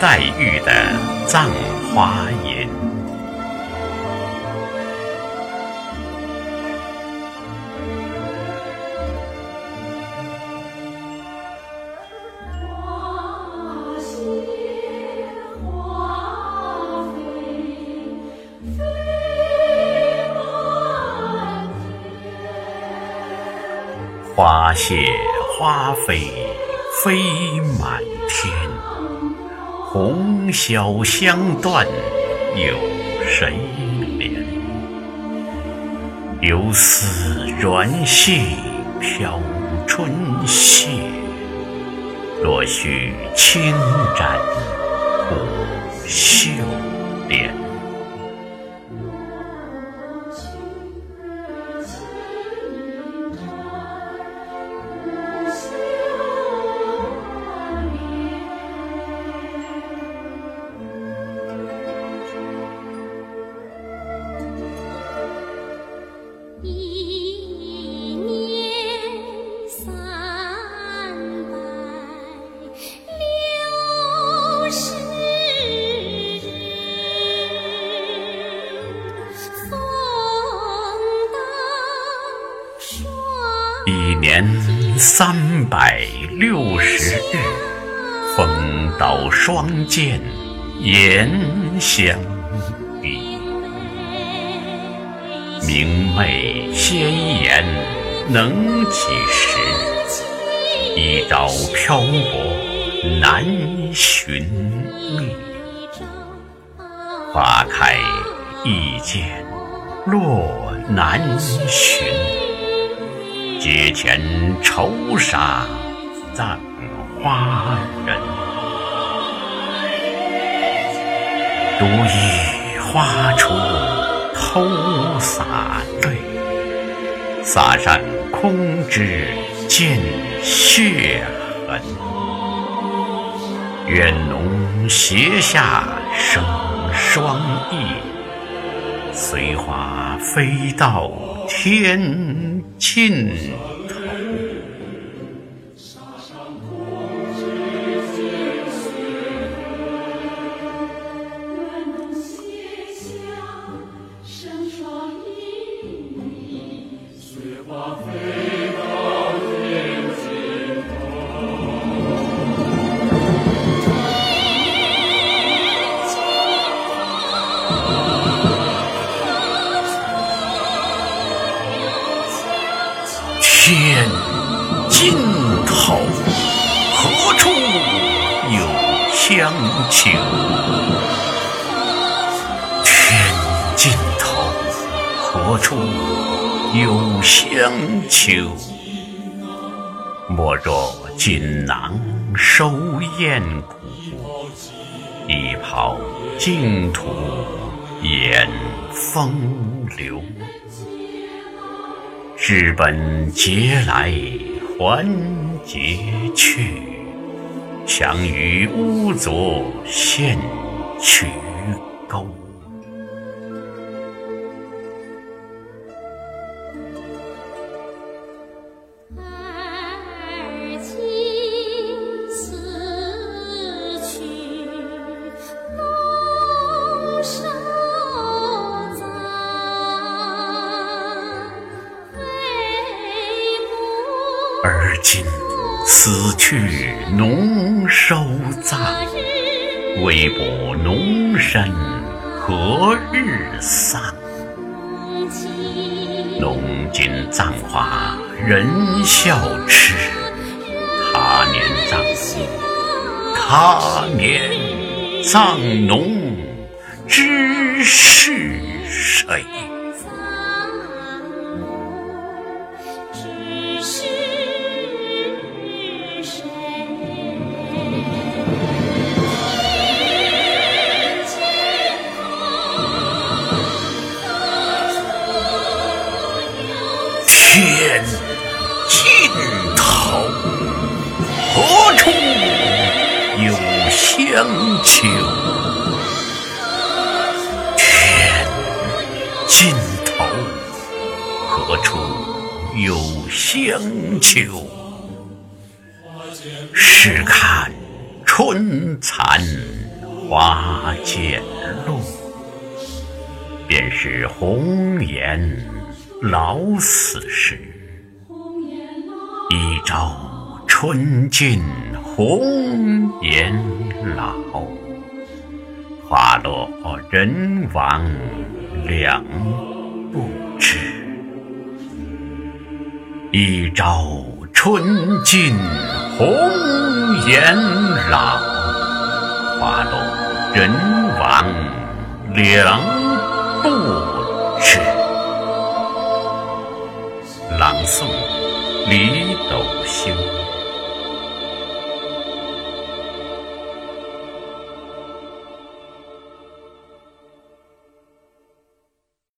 黛玉的葬花吟。花谢花飞飞满天，红绡香断有谁怜？游丝软絮飘春榭，落絮轻沾拂袖一年三百六十日，风刀霜剑严相逼。明媚鲜艳能几时？一朝漂泊难寻觅。花开易见落难寻。阶前愁杀葬花人，独倚花锄偷洒泪，洒上空枝见血痕。愿侬斜下生双翼，随花飞到天。庆天尽头，何处有香丘？天尽头，何处有香丘？莫若锦囊收艳骨，一抛净土掩风流。日本劫来还劫去，强于污浊现渠今死去侬收葬，微薄侬身何日丧？侬今葬花人笑痴，他年葬侬，他年葬侬，知是谁？香丘？天尽头，何处有香丘？试看春残。花渐落，便是红颜老死时。一朝春尽红颜老花落人亡两不知。一朝春尽红颜老花落人亡两不知。朗诵李